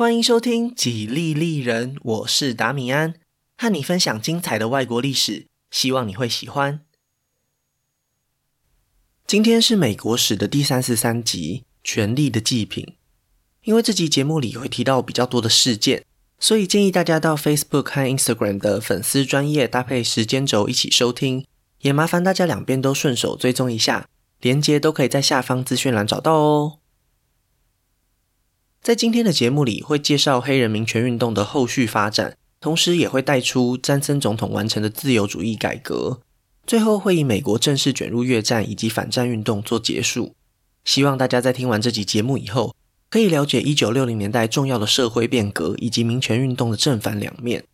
欢迎收听《几利利人》，我是达米安，和你分享精彩的外国历史，希望你会喜欢。今天是美国史的第三十三集《权力的祭品》。因为这集节目里会提到比较多的事件，所以建议大家到 Facebook 和 Instagram 的粉丝专页搭配时间轴一起收听，也麻烦大家两边都顺手追踪一下，连接都可以在下方资讯栏找到哦。在今天的节目里，会介绍黑人民权运动的后续发展，同时也会带出詹森总统完成的自由主义改革，最后会以美国正式卷入越战以及反战运动做结束。希望大家在听完这集节目以后，可以了解一九六零年代重要的社会变革以及民权运动的正反两面。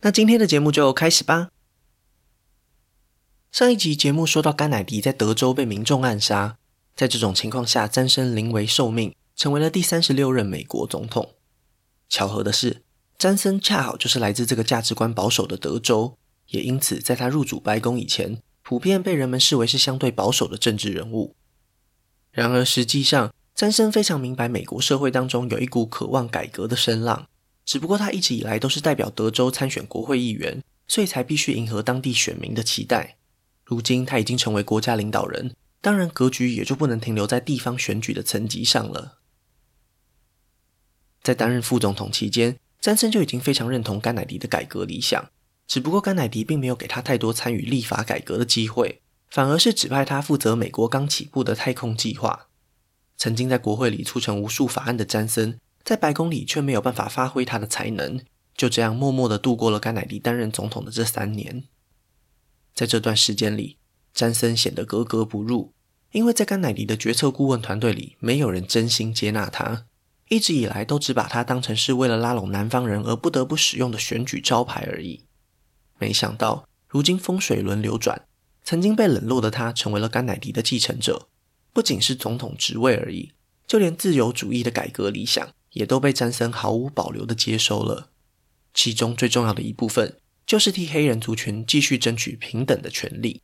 那今天的节目就开始吧。上一集节目说到，甘乃迪在德州被民众暗杀，在这种情况下，詹森临危受命。成为了第三十六任美国总统。巧合的是，詹森恰好就是来自这个价值观保守的德州，也因此在他入主白宫以前，普遍被人们视为是相对保守的政治人物。然而，实际上，詹森非常明白美国社会当中有一股渴望改革的声浪，只不过他一直以来都是代表德州参选国会议员，所以才必须迎合当地选民的期待。如今他已经成为国家领导人，当然格局也就不能停留在地方选举的层级上了。在担任副总统期间，詹森就已经非常认同甘乃迪的改革理想。只不过甘乃迪并没有给他太多参与立法改革的机会，反而是指派他负责美国刚起步的太空计划。曾经在国会里促成无数法案的詹森，在白宫里却没有办法发挥他的才能，就这样默默地度过了甘乃迪担任总统的这三年。在这段时间里，詹森显得格格不入，因为在甘乃迪的决策顾问团队里，没有人真心接纳他。一直以来都只把他当成是为了拉拢南方人而不得不使用的选举招牌而已。没想到如今风水轮流转，曾经被冷落的他成为了甘乃迪的继承者。不仅是总统职位而已，就连自由主义的改革理想也都被詹森毫无保留地接收了。其中最重要的一部分就是替黑人族群继续争取平等的权利。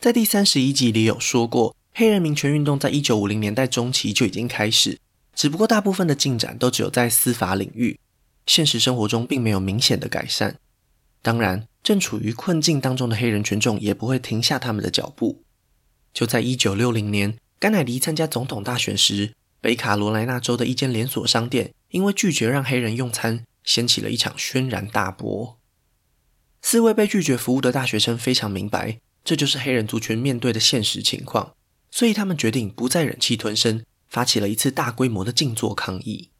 在第三十一集里有说过。黑人民权运动在一九五零年代中期就已经开始，只不过大部分的进展都只有在司法领域，现实生活中并没有明显的改善。当然，正处于困境当中的黑人群众也不会停下他们的脚步。就在一九六零年，甘乃迪参加总统大选时，北卡罗来纳州的一间连锁商店因为拒绝让黑人用餐，掀起了一场轩然大波。四位被拒绝服务的大学生非常明白，这就是黑人族群面对的现实情况。所以他们决定不再忍气吞声，发起了一次大规模的静坐抗议。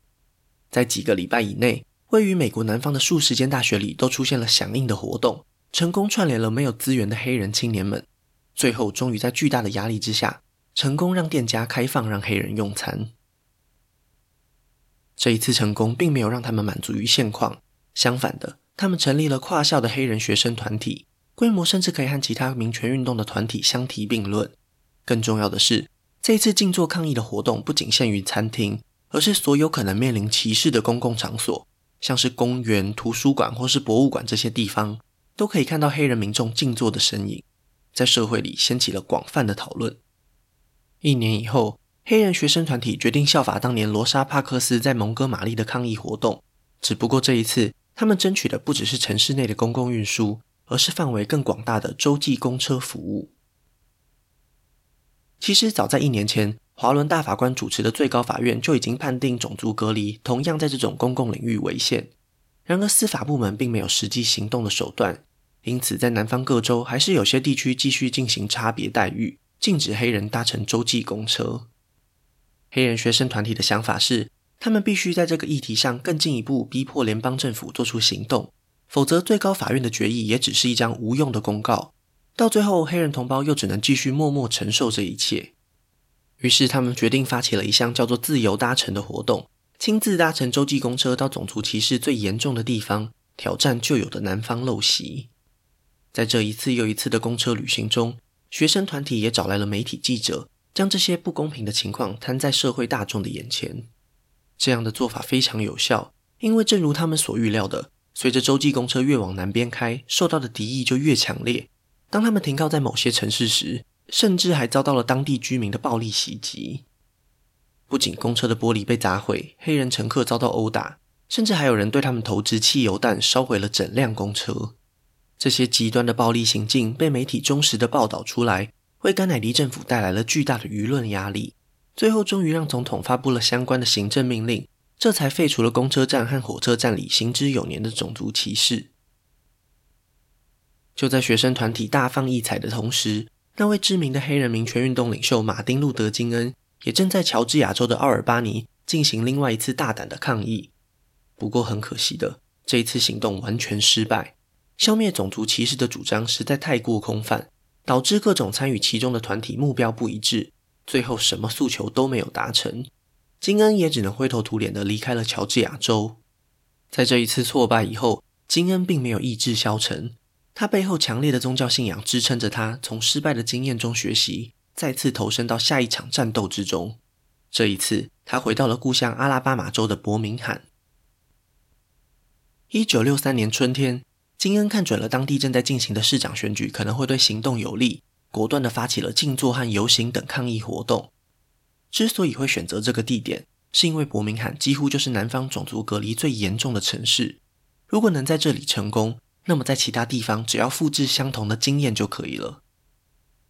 在几个礼拜以内，位于美国南方的数十间大学里都出现了响应的活动，成功串联了没有资源的黑人青年们。最后，终于在巨大的压力之下，成功让店家开放让黑人用餐。这一次成功并没有让他们满足于现况，相反的，他们成立了跨校的黑人学生团体，规模甚至可以和其他民权运动的团体相提并论。更重要的是，这一次静坐抗议的活动不仅限于餐厅，而是所有可能面临歧视的公共场所，像是公园、图书馆或是博物馆这些地方，都可以看到黑人民众静坐的身影，在社会里掀起了广泛的讨论。一年以后，黑人学生团体决定效法当年罗莎帕克斯在蒙哥马利的抗议活动，只不过这一次，他们争取的不只是城市内的公共运输，而是范围更广大的洲际公车服务。其实早在一年前，华伦大法官主持的最高法院就已经判定种族隔离同样在这种公共领域违宪。然而司法部门并没有实际行动的手段，因此在南方各州还是有些地区继续进行差别待遇，禁止黑人搭乘洲际公车。黑人学生团体的想法是，他们必须在这个议题上更进一步逼迫联邦政府做出行动，否则最高法院的决议也只是一张无用的公告。到最后，黑人同胞又只能继续默默承受这一切。于是，他们决定发起了一项叫做“自由搭乘”的活动，亲自搭乘洲际公车到种族歧视最严重的地方，挑战旧有的南方陋习。在这一次又一次的公车旅行中，学生团体也找来了媒体记者，将这些不公平的情况摊在社会大众的眼前。这样的做法非常有效，因为正如他们所预料的，随着洲际公车越往南边开，受到的敌意就越强烈。当他们停靠在某些城市时，甚至还遭到了当地居民的暴力袭击。不仅公车的玻璃被砸毁，黑人乘客遭到殴打，甚至还有人对他们投掷汽油弹，烧毁了整辆公车。这些极端的暴力行径被媒体忠实的报道出来，为甘乃迪政府带来了巨大的舆论压力。最后，终于让总统发布了相关的行政命令，这才废除了公车站和火车站里行之有年的种族歧视。就在学生团体大放异彩的同时，那位知名的黑人民权运动领袖马丁·路德·金恩也正在乔治亚州的奥尔巴尼进行另外一次大胆的抗议。不过很可惜的，这一次行动完全失败。消灭种族歧视的主张实在太过空泛，导致各种参与其中的团体目标不一致，最后什么诉求都没有达成。金恩也只能灰头土脸地离开了乔治亚州。在这一次挫败以后，金恩并没有意志消沉。他背后强烈的宗教信仰支撑着他，从失败的经验中学习，再次投身到下一场战斗之中。这一次，他回到了故乡阿拉巴马州的伯明翰。一九六三年春天，金恩看准了当地正在进行的市长选举可能会对行动有利，果断地发起了静坐和游行等抗议活动。之所以会选择这个地点，是因为伯明翰几乎就是南方种族隔离最严重的城市。如果能在这里成功，那么，在其他地方，只要复制相同的经验就可以了。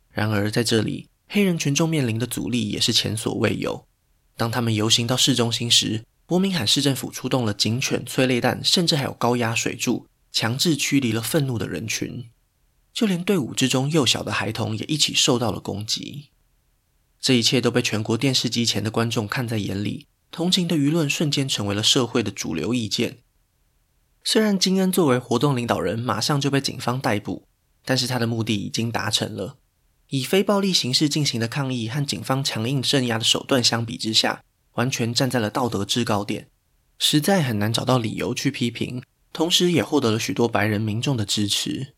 然而，在这里，黑人群众面临的阻力也是前所未有。当他们游行到市中心时，伯明翰市政府出动了警犬、催泪弹，甚至还有高压水柱，强制驱离了愤怒的人群。就连队伍之中幼小的孩童也一起受到了攻击。这一切都被全国电视机前的观众看在眼里，同情的舆论瞬间成为了社会的主流意见。虽然金恩作为活动领导人，马上就被警方逮捕，但是他的目的已经达成了。以非暴力形式进行的抗议和警方强硬镇压的手段相比之下，完全站在了道德制高点，实在很难找到理由去批评。同时，也获得了许多白人民众的支持。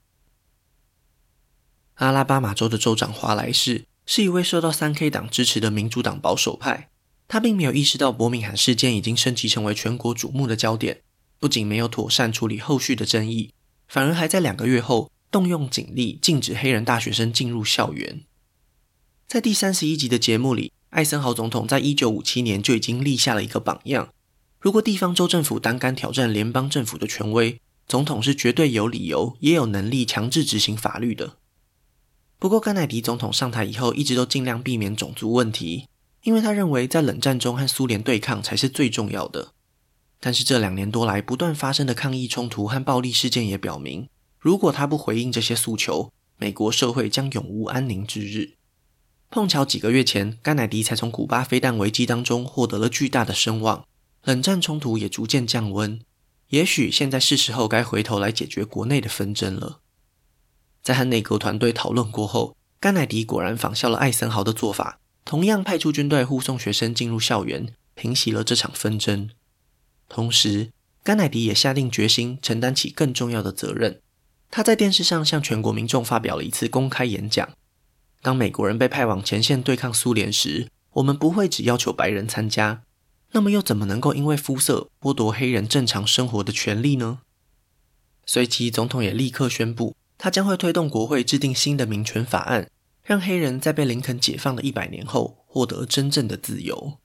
阿拉巴马州的州长华莱士是一位受到三 K 党支持的民主党保守派，他并没有意识到伯明翰事件已经升级成为全国瞩目的焦点。不仅没有妥善处理后续的争议，反而还在两个月后动用警力禁止黑人大学生进入校园。在第三十一集的节目里，艾森豪总统在一九五七年就已经立下了一个榜样：如果地方州政府胆敢挑战联邦政府的权威，总统是绝对有理由也有能力强制执行法律的。不过，甘乃迪总统上台以后，一直都尽量避免种族问题，因为他认为在冷战中和苏联对抗才是最重要的。但是这两年多来不断发生的抗议冲突和暴力事件也表明，如果他不回应这些诉求，美国社会将永无安宁之日。碰巧几个月前，甘乃迪才从古巴飞弹危机当中获得了巨大的声望，冷战冲突也逐渐降温。也许现在是时候该回头来解决国内的纷争了。在和内阁团队讨论过后，甘乃迪果然仿效了艾森豪的做法，同样派出军队护送学生进入校园，平息了这场纷争。同时，甘乃迪也下定决心承担起更重要的责任。他在电视上向全国民众发表了一次公开演讲：“当美国人被派往前线对抗苏联时，我们不会只要求白人参加，那么又怎么能够因为肤色剥夺黑人正常生活的权利呢？”随即，总统也立刻宣布，他将会推动国会制定新的民权法案，让黑人在被林肯解放的一百年后获得真正的自由。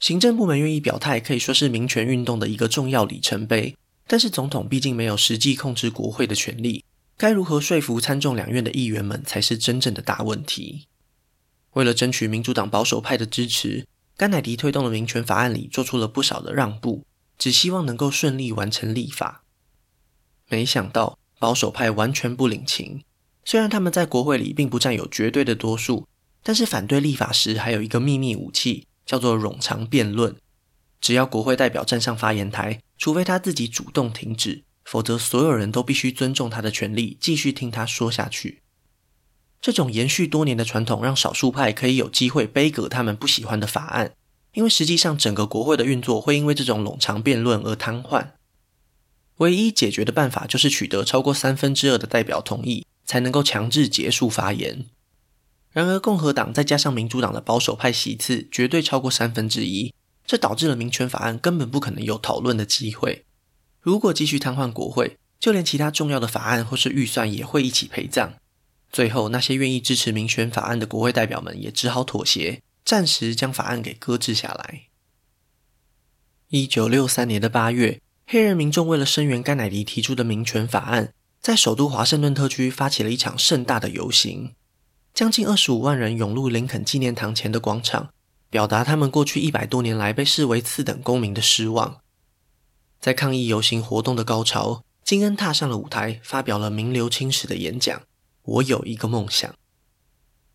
行政部门愿意表态，可以说是民权运动的一个重要里程碑。但是总统毕竟没有实际控制国会的权利，该如何说服参众两院的议员们才是真正的大问题。为了争取民主党保守派的支持，甘乃迪推动的民权法案里做出了不少的让步，只希望能够顺利完成立法。没想到保守派完全不领情，虽然他们在国会里并不占有绝对的多数，但是反对立法时还有一个秘密武器。叫做冗长辩论，只要国会代表站上发言台，除非他自己主动停止，否则所有人都必须尊重他的权利，继续听他说下去。这种延续多年的传统，让少数派可以有机会杯葛他们不喜欢的法案，因为实际上整个国会的运作会因为这种冗长辩论而瘫痪。唯一解决的办法就是取得超过三分之二的代表同意，才能够强制结束发言。然而，共和党再加上民主党的保守派席次绝对超过三分之一，这导致了民权法案根本不可能有讨论的机会。如果继续瘫痪国会，就连其他重要的法案或是预算也会一起陪葬。最后，那些愿意支持民权法案的国会代表们也只好妥协，暂时将法案给搁置下来。一九六三年的八月，黑人民众为了声援甘乃迪提出的民权法案，在首都华盛顿特区发起了一场盛大的游行，将近二十五万人涌入林肯纪念堂前的广场，表达他们过去一百多年来被视为次等公民的失望。在抗议游行活动的高潮，金恩踏上了舞台，发表了名留青史的演讲。我有一个梦想。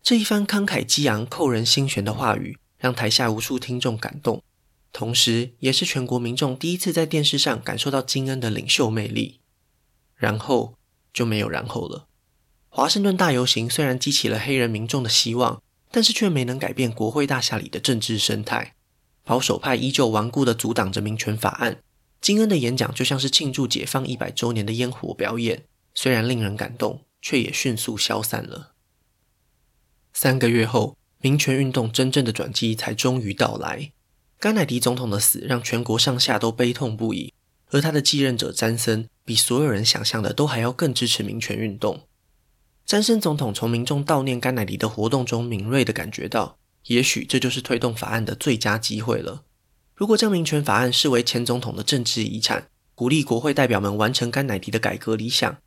这一番慷慨激昂、扣人心弦的话语，让台下无数听众感动，同时也是全国民众第一次在电视上感受到金恩的领袖魅力。然后就没有然后了。华盛顿大游行虽然激起了黑人民众的希望，但是却没能改变国会大厦里的政治生态。保守派依旧顽固地阻挡着民权法案。金恩的演讲就像是庆祝解放一百周年的烟火表演，虽然令人感动，却也迅速消散了。三个月后，民权运动真正的转机才终于到来。甘乃迪总统的死让全国上下都悲痛不已，而他的继任者詹森比所有人想象的都还要更支持民权运动。詹森总统从民众悼念甘乃迪的活动中敏锐地感觉到，也许这就是推动法案的最佳机会了。如果将民权法案视为前总统的政治遗产，鼓励国会代表们完成甘乃迪的改革理想，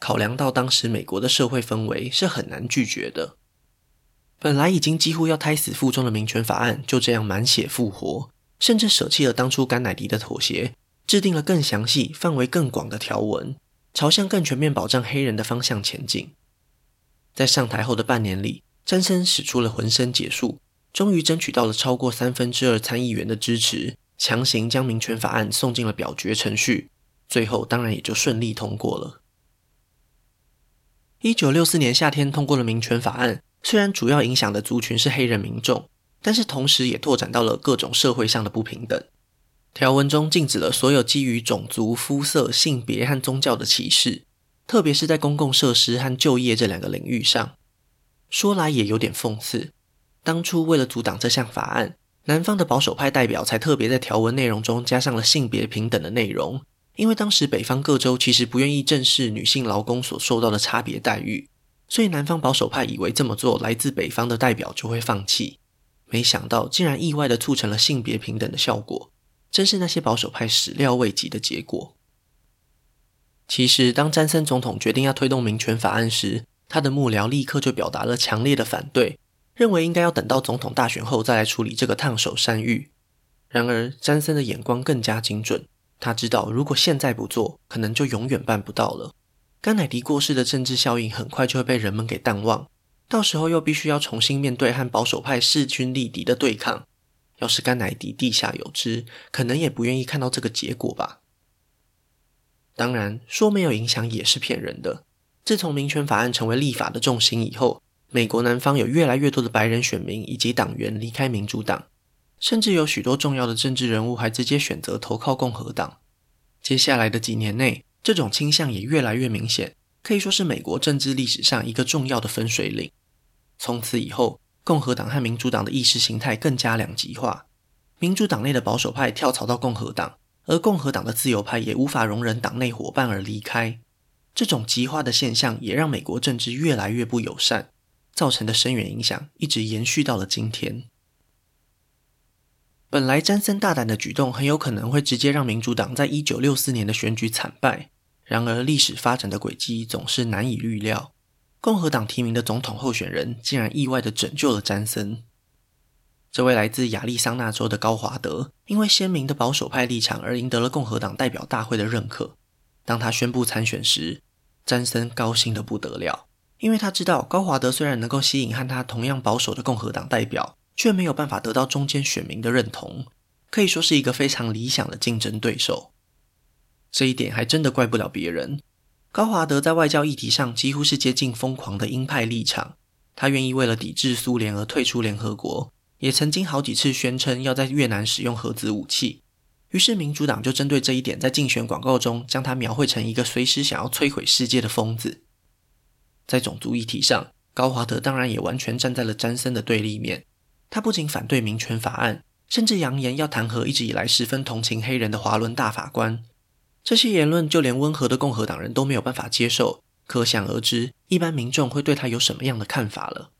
考量到当时美国的社会氛围，是很难拒绝的。本来已经几乎要胎死腹中的民权法案，就这样满血复活，甚至舍弃了当初甘乃迪的妥协，制定了更详细、范围更广的条文，朝向更全面保障黑人的方向前进。在上台后的半年里，詹森使出了浑身解数。终于争取到了超过三分之二参议员的支持，强行将民权法案送进了表决程序，最后当然也就顺利通过了。一九六四年夏天通过了民权法案，虽然主要影响的族群是黑人民众，但是同时也拓展到了各种社会上的不平等。条文中禁止了所有基于种族、肤色、性别和宗教的歧视，特别是在公共设施和就业这两个领域上。说来也有点讽刺。当初为了阻挡这项法案，南方的保守派代表才特别在条文内容中加上了性别平等的内容，因为当时北方各州其实不愿意正视女性劳工所受到的差别待遇，所以南方保守派以为这么做来自北方的代表就会放弃，没想到竟然意外地促成了性别平等的效果，真是那些保守派始料未及的结果。其实，当詹森总统决定要推动民权法案时，他的幕僚立刻就表达了强烈的反对。认为应该要等到总统大选后再来处理这个烫手山芋。然而，詹森的眼光更加精准，他知道如果现在不做，可能就永远办不到了。甘乃迪过世的政治效应很快就会被人们给淡忘，到时候又必须要重新面对和保守派势均力敌的对抗。要是甘乃迪地下有知，可能也不愿意看到这个结果吧。当然，说没有影响也是骗人的。自从民权法案成为立法的重心以后，美国南方有越来越多的白人选民以及党员离开民主党，甚至有许多重要的政治人物还直接选择投靠共和党。接下来的几年内，这种倾向也越来越明显，可以说是美国政治历史上一个重要的分水岭。从此以后，共和党和民主党的意识形态更加两极化，民主党内的保守派跳槽到共和党，而共和党的自由派也无法容忍党内伙伴而离开。这种极化的现象也让美国政治越来越不友善。造成的深远影响一直延续到了今天。本来詹森大胆的举动很有可能会直接让民主党在一九六四年的选举惨败，然而历史发展的轨迹总是难以预料。共和党提名的总统候选人竟然意外的拯救了詹森。这位来自亚利桑那州的高华德，因为鲜明的保守派立场而赢得了共和党代表大会的认可。当他宣布参选时，詹森高兴得不得了。因为他知道高华德虽然能够吸引和他同样保守的共和党代表，却没有办法得到中间选民的认同，可以说是一个非常理想的竞争对手。这一点还真的怪不了别人。高华德在外交议题上几乎是接近疯狂的鹰派立场，他愿意为了抵制苏联而退出联合国，也曾经好几次宣称要在越南使用核子武器。于是民主党就针对这一点，在竞选广告中将他描绘成一个随时想要摧毁世界的疯子。在种族议题上，高华德当然也完全站在了詹森的对立面。他不仅反对民权法案，甚至扬言要弹劾一直以来十分同情黑人的华伦大法官。这些言论就连温和的共和党人都没有办法接受，可想而知，一般民众会对他有什么样的看法了。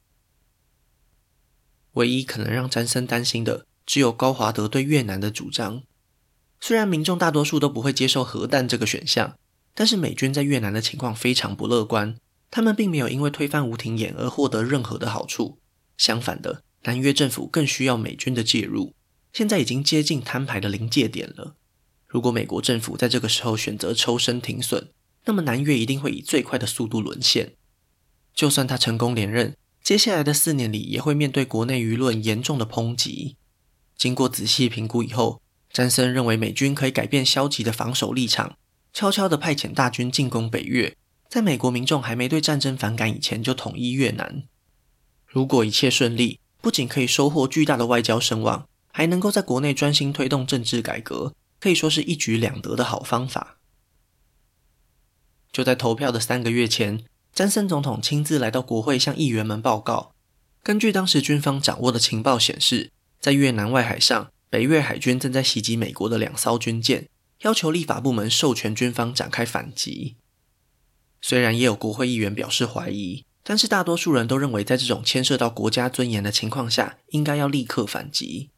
唯一可能让詹森担心的，只有高华德对越南的主张。虽然民众大多数都不会接受核弹这个选项，但是美军在越南的情况非常不乐观。他们并没有因为推翻吴廷琰而获得任何的好处，相反的，南越政府更需要美军的介入。现在已经接近摊牌的临界点了。如果美国政府在这个时候选择抽身停损，那么南越一定会以最快的速度沦陷。就算他成功连任，接下来的四年里也会面对国内舆论严重的抨击。经过仔细评估以后，詹森认为美军可以改变消极的防守立场，悄悄地派遣大军进攻北越，在美国民众还没对战争反感以前就统一越南。如果一切顺利，不仅可以收获巨大的外交声望，还能够在国内专心推动政治改革，可以说是一举两得的好方法。就在投票的三个月前，詹森总统亲自来到国会向议员们报告。根据当时军方掌握的情报显示，在越南外海上，北越海军正在袭击美国的两艘军舰，要求立法部门授权军方展开反击。虽然也有国会议员表示怀疑，但是大多数人都认为，在这种牵涉到国家尊严的情况下，应该要立刻反击。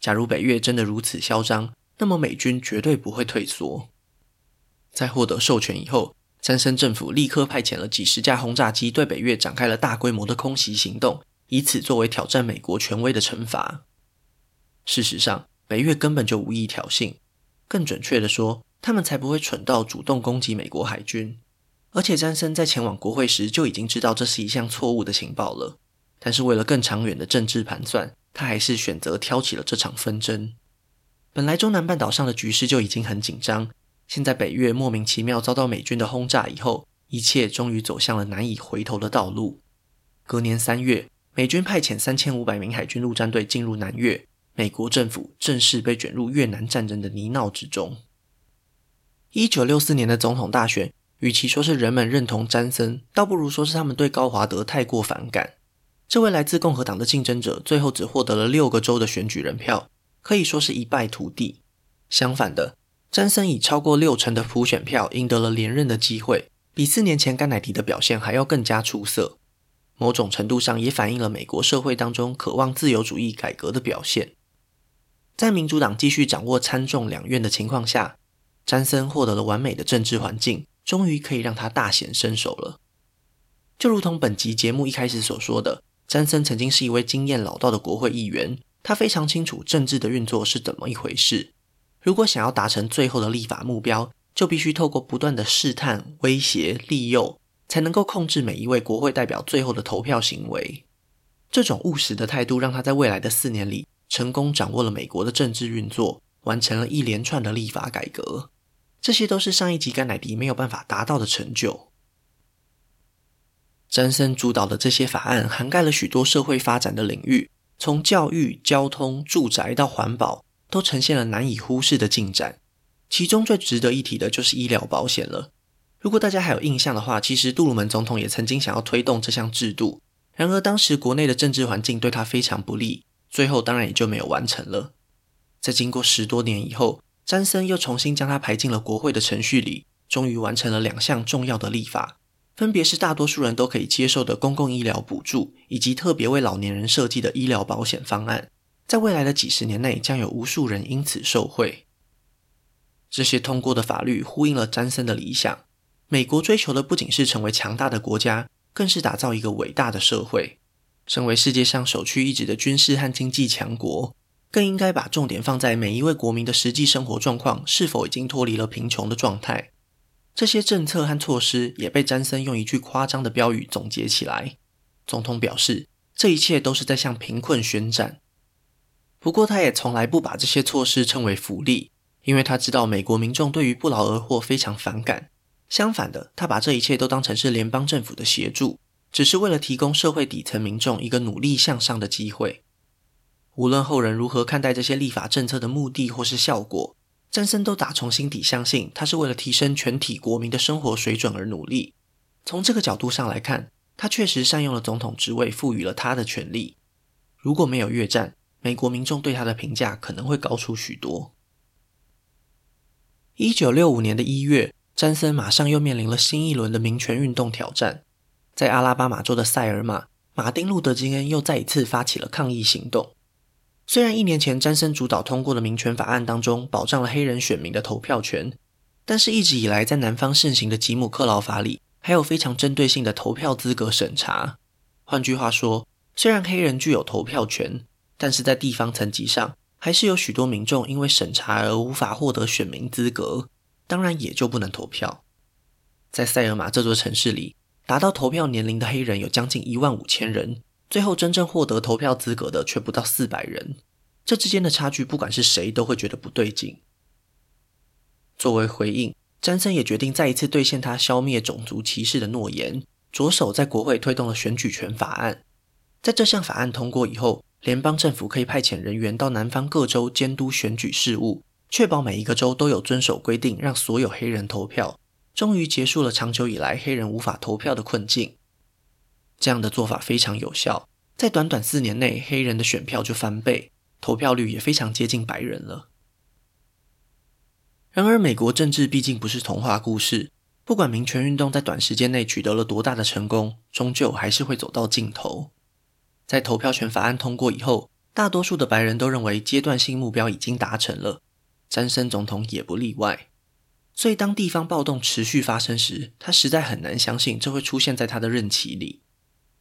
假如北越真的如此嚣张，那么美军绝对不会退缩。在获得授权以后，詹森政府立刻派遣了几十架轰炸机对北越展开了大规模的空袭行动，以此作为挑战美国权威的惩罚。事实上，北越根本就无意挑衅，更准确地说，他们才不会蠢到主动攻击美国海军。而且，詹森在前往国会时就已经知道这是一项错误的情报了，但是为了更长远的政治盘算。他还是选择挑起了这场纷争。本来中南半岛上的局势就已经很紧张，现在北越莫名其妙遭到美军的轰炸以后，一切终于走向了难以回头的道路。隔年三月，美军派遣三千五百名海军陆战队进入南越，美国政府正式被卷入越南战争的泥淖之中。一九六四年的总统大选，与其说是人们认同詹森，倒不如说是他们对高华德太过反感。这位来自共和党的竞争者最后只获得了六个州的选举人票，可以说是一败涂地。相反的，詹森以超过六成的普选票赢得了连任的机会，比四年前甘乃迪的表现还要更加出色。某种程度上也反映了美国社会当中渴望自由主义改革的表现。在民主党继续掌握参众两院的情况下，詹森获得了完美的政治环境，终于可以让他大显身手了。就如同本集节目一开始所说的。詹森曾经是一位经验老道的国会议员，他非常清楚政治的运作是怎么一回事。如果想要达成最后的立法目标，就必须透过不断的试探、威胁、利诱，才能够控制每一位国会代表最后的投票行为。这种务实的态度，让他在未来的四年里，成功掌握了美国的政治运作，完成了一连串的立法改革。这些都是上一集甘乃迪没有办法达到的成就。詹森主导的这些法案涵盖了许多社会发展的领域，从教育、交通、住宅到环保，都呈现了难以忽视的进展。其中最值得一提的就是医疗保险了。如果大家还有印象的话，其实杜鲁门总统也曾经想要推动这项制度，然而当时国内的政治环境对他非常不利，最后当然也就没有完成了。在经过十多年以后，詹森又重新将它排进了国会的程序里，终于完成了两项重要的立法。分别是大多数人都可以接受的公共医疗补助，以及特别为老年人设计的医疗保险方案。在未来的几十年内，将有无数人因此受惠。这些通过的法律呼应了詹森的理想。美国追求的不仅是成为强大的国家，更是打造一个伟大的社会。身为世界上首屈一指的军事和经济强国，更应该把重点放在每一位国民的实际生活状况是否已经脱离了贫穷的状态。这些政策和措施也被詹森用一句夸张的标语总结起来。总统表示，这一切都是在向贫困宣战。不过，他也从来不把这些措施称为福利，因为他知道美国民众对于不劳而获非常反感。相反的，他把这一切都当成是联邦政府的协助，只是为了提供社会底层民众一个努力向上的机会。无论后人如何看待这些立法政策的目的或是效果。詹森都打从心底相信，他是为了提升全体国民的生活水准而努力。从这个角度上来看，他确实善用了总统职位赋予了他的权力。如果没有越战，美国民众对他的评价可能会高出许多。一九六五年的一月，詹森马上又面临了新一轮的民权运动挑战。在阿拉巴马州的塞尔玛，马丁·路德·金恩又再一次发起了抗议行动。虽然一年前詹森主导通过的民权法案当中保障了黑人选民的投票权，但是一直以来在南方盛行的吉姆·克劳法里，还有非常针对性的投票资格审查。换句话说，虽然黑人具有投票权，但是在地方层级上，还是有许多民众因为审查而无法获得选民资格，当然也就不能投票。在塞尔玛这座城市里，达到投票年龄的黑人有将近一万五千人，最后真正获得投票资格的却不到四百人。这之间的差距，不管是谁都会觉得不对劲。作为回应，詹森也决定再一次兑现他消灭种族歧视的诺言，着手在国会推动了选举权法案。在这项法案通过以后，联邦政府可以派遣人员到南方各州监督选举事务，确保每一个州都有遵守规定，让所有黑人投票。终于结束了长久以来黑人无法投票的困境。这样的做法非常有效，在短短四年内，黑人的选票就翻倍，投票率也非常接近白人了。然而，美国政治毕竟不是童话故事，不管民权运动在短时间内取得了多大的成功，终究还是会走到尽头。在投票权法案通过以后，大多数的白人都认为阶段性目标已经达成了，詹森总统也不例外。所以，当地方暴动持续发生时，他实在很难相信这会出现在他的任期里。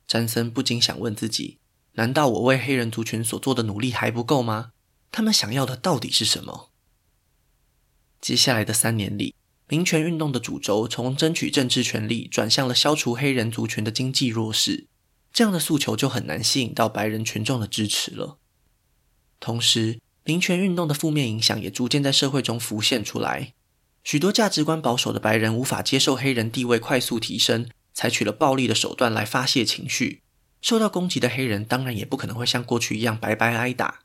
詹森不禁想问自己：难道我为黑人族群所做的努力还不够吗？他们想要的到底是什么？接下来的三年里，民权运动的主轴从争取政治权利转向了消除黑人族群的经济弱势，这样的诉求就很难吸引到白人群众的支持了。同时，民权运动的负面影响也逐渐在社会中浮现出来。许多价值观保守的白人无法接受黑人地位快速提升，采取了暴力的手段来发泄情绪。受到攻击的黑人当然也不可能会像过去一样白白挨打。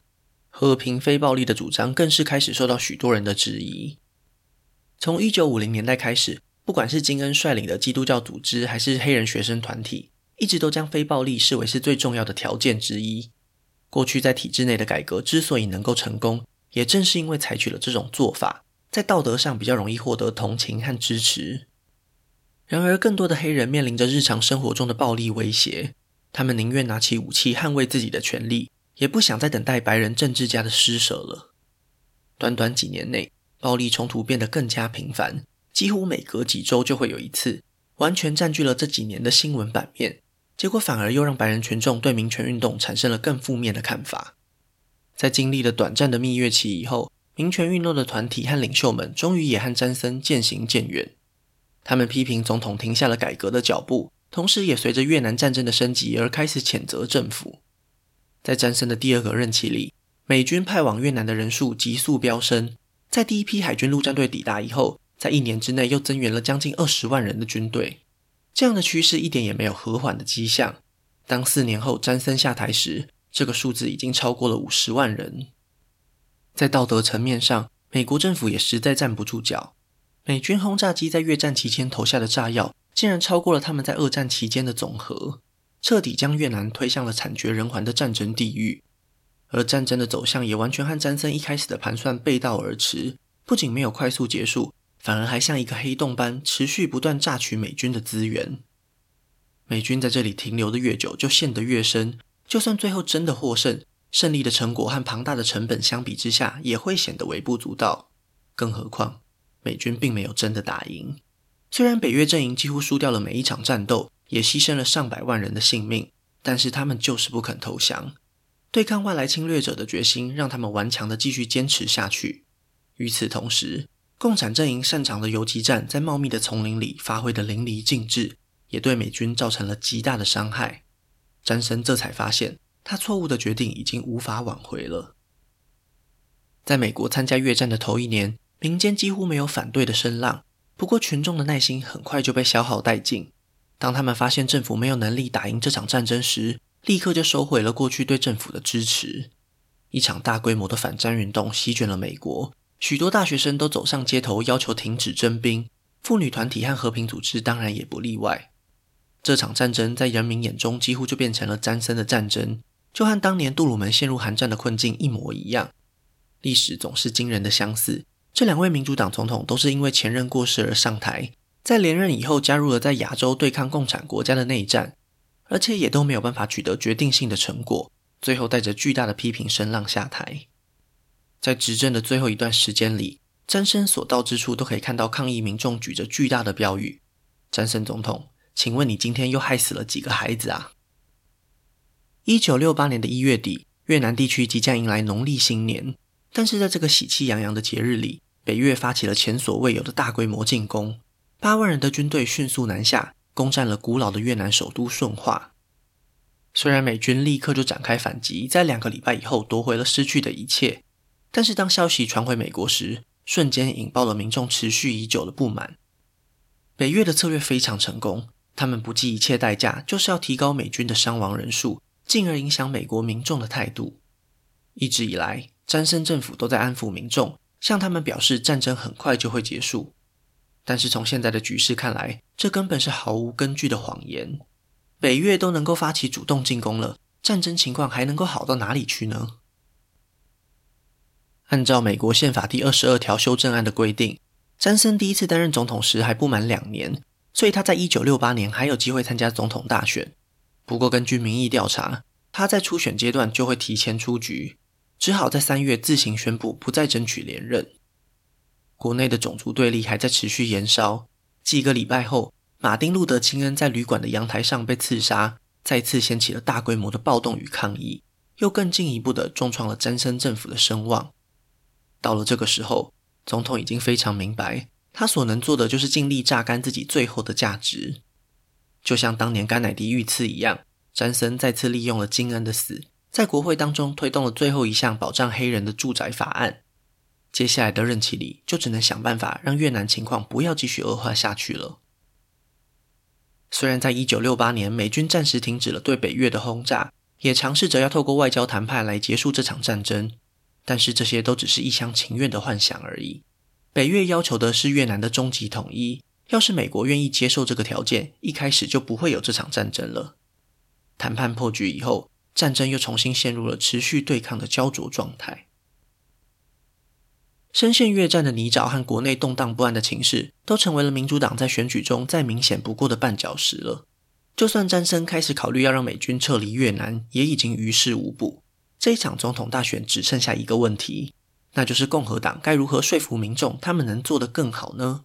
和平非暴力的主张更是开始受到许多人的质疑。从一九五零年代开始，不管是金恩率领的基督教组织，还是黑人学生团体，一直都将非暴力视为是最重要的条件之一。过去在体制内的改革之所以能够成功，也正是因为采取了这种做法。在道德上比较容易获得同情和支持。然而，更多的黑人面临着日常生活中的暴力威胁，他们宁愿拿起武器捍卫自己的权利，也不想再等待白人政治家的施舍了。短短几年内，暴力冲突变得更加频繁，几乎每隔几周就会有一次，完全占据了这几年的新闻版面。结果反而又让白人群众对民权运动产生了更负面的看法。在经历了短暂的蜜月期以后，民权运动的团体和领袖们终于也和詹森渐行渐远。他们批评总统停下了改革的脚步，同时也随着越南战争的升级而开始谴责政府。在詹森的第二个任期里，美军派往越南的人数急速飙升。在第一批海军陆战队抵达以后，在一年之内又增援了将近二十万人的军队。这样的趋势一点也没有和缓的迹象。当四年后詹森下台时，这个数字已经超过了五十万人。在道德层面上，美国政府也实在站不住脚。美军轰炸机在越战期间投下的炸药，竟然超过了他们在二战期间的总和，彻底将越南推向了惨绝人寰的战争地狱。而战争的走向也完全和詹森一开始的盘算背道而驰，不仅没有快速结束，反而还像一个黑洞般持续不断榨取美军的资源。美军在这里停留的越久，就陷得越深。就算最后真的获胜，胜利的成果和庞大的成本相比之下，也会显得微不足道。更何况，美军并没有真的打赢。虽然北越阵营几乎输掉了每一场战斗，也牺牲了上百万人的性命，但是他们就是不肯投降。对抗外来侵略者的决心，让他们顽强地继续坚持下去。与此同时，共产阵营擅长的游击战，在茂密的丛林里发挥得淋漓尽致，也对美军造成了极大的伤害。詹森这才发现。他错误的决定已经无法挽回了。在美国参加越战的头一年，民间几乎没有反对的声浪。不过，群众的耐心很快就被消耗殆尽。当他们发现政府没有能力打赢这场战争时，立刻就收回了过去对政府的支持。一场大规模的反战运动席卷了美国，许多大学生都走上街头，要求停止征兵。妇女团体和和平组织当然也不例外。这场战争在人民眼中几乎就变成了詹森的战争。就和当年杜鲁门陷入韩战的困境一模一样，历史总是惊人的相似。这两位民主党总统都是因为前任过世而上台，在连任以后加入了在亚洲对抗共产国家的内战。而且也都没有办法取得决定性的成果，最后带着巨大的批评声浪下台。在执政的最后一段时间里，詹森所到之处都可以看到抗议民众举着巨大的标语：“詹森总统，请问你今天又害死了几个孩子啊？”一九六八年的一月底，越南地区即将迎来农历新年，但是在这个喜气洋洋的节日里，北越发起了前所未有的大规模进攻，八万人的军队迅速南下，攻占了古老的越南首都顺化。虽然美军立刻就展开反击，在两个礼拜以后夺回了失去的一切，但是当消息传回美国时，瞬间引爆了民众持续已久的不满。北越的策略非常成功，他们不计一切代价，就是要提高美军的伤亡人数。进而影响美国民众的态度。一直以来，詹森政府都在安抚民众，向他们表示战争很快就会结束。但是从现在的局势看来，这根本是毫无根据的谎言。北越都能够发起主动进攻了，战争情况还能够好到哪里去呢？按照美国宪法第二十二条修正案的规定，詹森第一次担任总统时还不满两年，所以他在一九六八年还有机会参加总统大选。不过，根据民意调查，他在初选阶段就会提前出局，只好在三月自行宣布不再争取连任。国内的种族对立还在持续延烧。几个礼拜后，马丁·路德·金恩在旅馆的阳台上被刺杀，再次掀起了大规模的暴动与抗议，又更进一步的重创了詹森政府的声望。到了这个时候，总统已经非常明白，他所能做的就是尽力榨干自己最后的价值。就像当年甘乃迪遇刺一样，詹森再次利用了金恩的死，在国会当中推动了最后一项保障黑人的住宅法案。接下来的任期里，就只能想办法让越南情况不要继续恶化下去了。虽然在一九六八年，美军暂时停止了对北越的轰炸，也尝试着要透过外交谈判来结束这场战争，但是这些都只是一厢情愿的幻想而已。北越要求的是越南的终极统一。要是美国愿意接受这个条件，一开始就不会有这场战争了。谈判破局以后，战争又重新陷入了持续对抗的焦灼状态。深陷越战的泥沼和国内动荡不安的情势，都成为了民主党在选举中再明显不过的绊脚石了。就算詹森开始考虑要让美军撤离越南，也已经于事无补。这一场总统大选只剩下一个问题，那就是共和党该如何说服民众，他们能做得更好呢？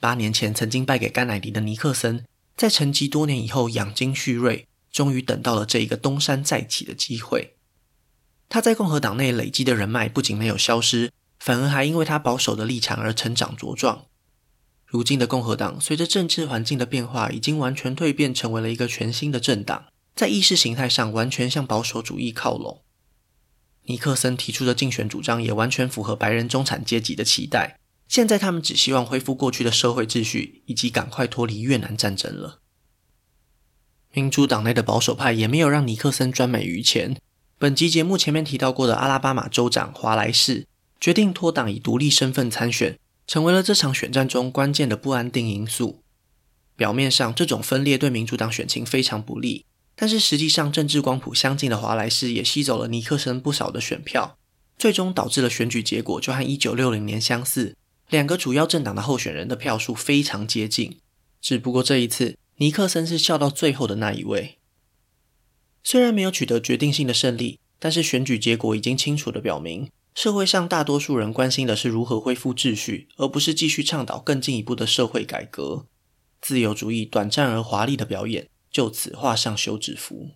八年前曾经败给甘乃迪的尼克森，在沉寂多年以后养精蓄锐，终于等到了这一个东山再起的机会。他在共和党内累积的人脉不仅没有消失，反而还因为他保守的立场而成长茁壮。如今的共和党随着政治环境的变化，已经完全蜕变成为了一个全新的政党，在意识形态上完全向保守主义靠拢。尼克森提出的竞选主张也完全符合白人中产阶级的期待。现在他们只希望恢复过去的社会秩序，以及赶快脱离越南战争了。民主党内的保守派也没有让尼克森专美于前。本集节目前面提到过的阿拉巴马州长华莱士决定脱党以独立身份参选，成为了这场选战中关键的不安定因素。表面上这种分裂对民主党选情非常不利，但是实际上政治光谱相近的华莱士也吸走了尼克森不少的选票，最终导致了选举结果就和一九六零年相似。两个主要政党的候选人的票数非常接近，只不过这一次尼克森是笑到最后的那一位。虽然没有取得决定性的胜利，但是选举结果已经清楚地表明，社会上大多数人关心的是如何恢复秩序，而不是继续倡导更进一步的社会改革。自由主义短暂而华丽的表演就此画上休止符。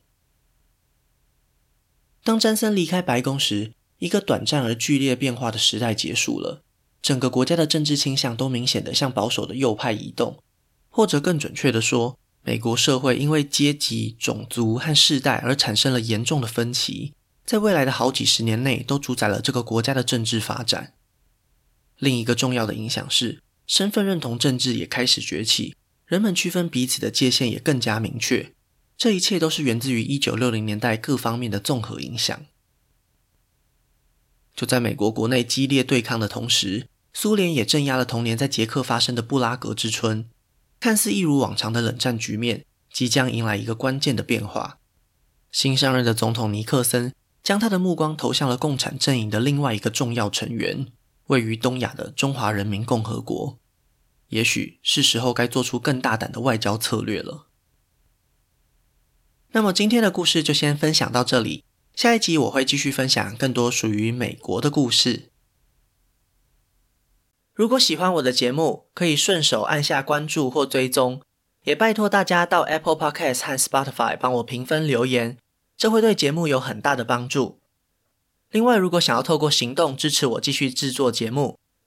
当詹森离开白宫时，一个短暂而剧烈变化的时代结束了。整个国家的政治倾向都明显的向保守的右派移动，或者更准确的说，美国社会因为阶级、种族和世代而产生了严重的分歧，在未来的好几十年内都主宰了这个国家的政治发展。另一个重要的影响是，身份认同政治也开始崛起，人们区分彼此的界限也更加明确。这一切都是源自于一九六零年代各方面的综合影响。就在美国国内激烈对抗的同时，苏联也镇压了同年在捷克发生的布拉格之春。看似一如往常的冷战局面，即将迎来一个关键的变化。新上任的总统尼克森将他的目光投向了共产阵营的另外一个重要成员——位于东亚的中华人民共和国。也许是时候该做出更大胆的外交策略了。那么今天的故事就先分享到这里，下一集我会继续分享更多属于美国的故事。如果喜欢我的节目，可以顺手按下关注或追踪，也拜托大家到 Apple Podcast 和 Spotify 帮我评分留言，这会对节目有很大的帮助。另外，如果想要透过行动支持我继续制作节目，